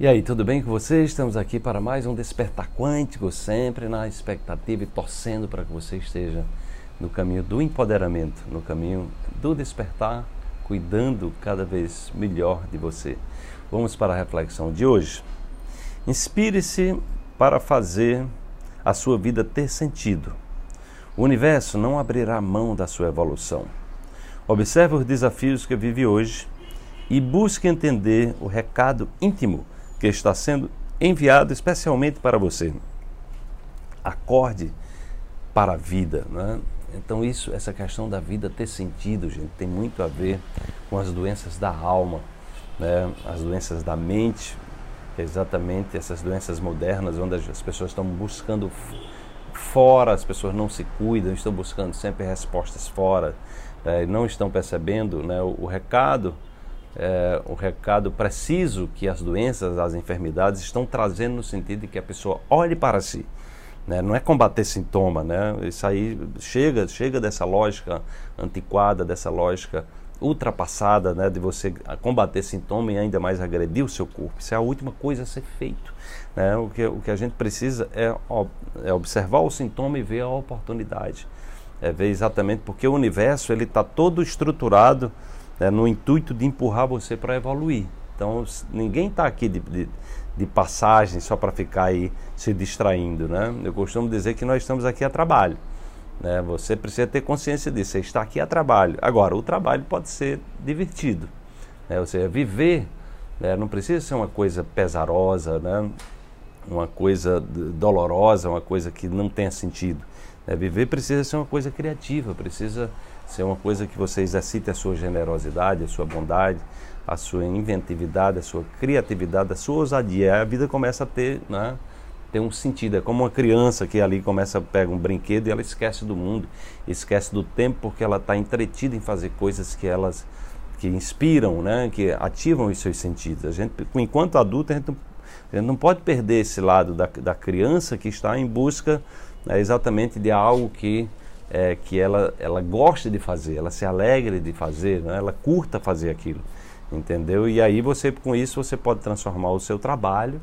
E aí, tudo bem com você? Estamos aqui para mais um Despertar Quântico, sempre na expectativa e torcendo para que você esteja no caminho do empoderamento, no caminho do despertar, cuidando cada vez melhor de você. Vamos para a reflexão de hoje. Inspire-se para fazer a sua vida ter sentido. O universo não abrirá mão da sua evolução. Observe os desafios que vive hoje e busque entender o recado íntimo que está sendo enviado especialmente para você. Acorde para a vida, né? Então isso, essa questão da vida ter sentido, gente, tem muito a ver com as doenças da alma, né? As doenças da mente, é exatamente essas doenças modernas onde as pessoas estão buscando fora, as pessoas não se cuidam, estão buscando sempre respostas fora, é, não estão percebendo né, o, o recado é, o recado preciso que as doenças, as enfermidades estão trazendo no sentido de que a pessoa olhe para si. Né? Não é combater sintoma, né? Isso aí chega, chega dessa lógica antiquada, dessa lógica ultrapassada, né? De você combater sintoma e ainda mais agredir o seu corpo. Isso é a última coisa a ser feito. Né? O, que, o que a gente precisa é, é observar o sintoma e ver a oportunidade. É ver exatamente porque o universo ele está todo estruturado né, no intuito de empurrar você para evoluir. Então, ninguém está aqui de, de, de, passagem só para ficar aí se distraindo. Né? Eu costumo dizer que nós estamos aqui a trabalho. Né? Você precisa ter consciência disso, você está aqui a trabalho. Agora, o trabalho pode ser divertido. Né? Ou seja, viver né, não precisa ser uma coisa pesarosa, né? Uma coisa dolorosa, uma coisa que não tenha sentido. Né? Viver precisa ser uma coisa criativa, precisa ser uma coisa que você exercite a sua generosidade, a sua bondade, a sua inventividade, a sua criatividade, a sua ousadia. A vida começa a ter, né, ter um sentido. É como uma criança que ali começa a pegar um brinquedo e ela esquece do mundo, esquece do tempo porque ela está entretida em fazer coisas que elas que inspiram, né, que ativam os seus sentidos. A gente, enquanto adulto, a gente, gente não pode perder esse lado da, da criança que está em busca né, exatamente de algo que é, que ela, ela gosta de fazer, ela se alegre de fazer, né? ela curta fazer aquilo, entendeu? E aí você, com isso, você pode transformar o seu trabalho,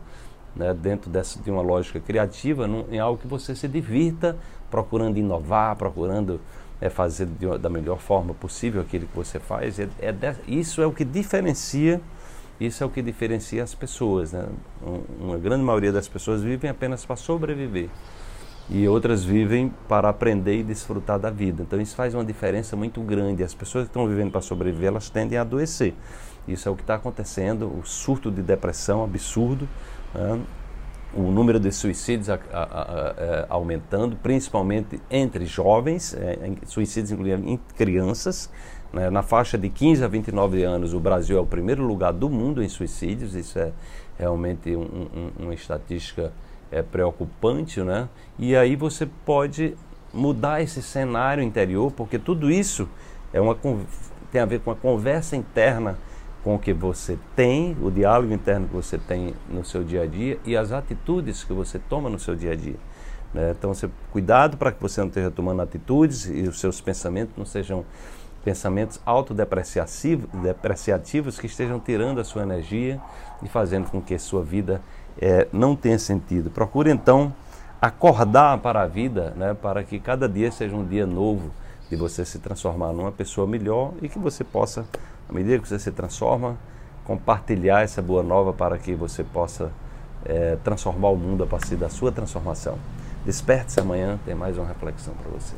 né, dentro dessa, de uma lógica criativa, num, em algo que você se divirta, procurando inovar, procurando é, fazer da melhor forma possível aquilo que você faz. É, é isso é o que diferencia, isso é o que diferencia as pessoas, né? Um, uma grande maioria das pessoas vivem apenas para sobreviver e outras vivem para aprender e desfrutar da vida. Então isso faz uma diferença muito grande. As pessoas que estão vivendo para sobreviver, elas tendem a adoecer. Isso é o que está acontecendo, o surto de depressão absurdo, né? O número de suicídios a, a, a, é, aumentando, principalmente entre jovens, é, suicídios incluindo em crianças. Né? Na faixa de 15 a 29 anos, o Brasil é o primeiro lugar do mundo em suicídios. Isso é realmente um, um, uma estatística é preocupante, né? E aí você pode mudar esse cenário interior, porque tudo isso é uma, tem a ver com a conversa interna com o que você tem, o diálogo interno que você tem no seu dia a dia e as atitudes que você toma no seu dia a dia. Né? Então, você, cuidado para que você não esteja tomando atitudes e os seus pensamentos não sejam pensamentos autodepreciativos que estejam tirando a sua energia e fazendo com que a sua vida é, não tenha sentido. Procure então acordar para a vida, né, para que cada dia seja um dia novo de você se transformar numa pessoa melhor e que você possa, à medida que você se transforma, compartilhar essa boa nova para que você possa é, transformar o mundo a partir da sua transformação. Desperte-se amanhã, tem mais uma reflexão para você.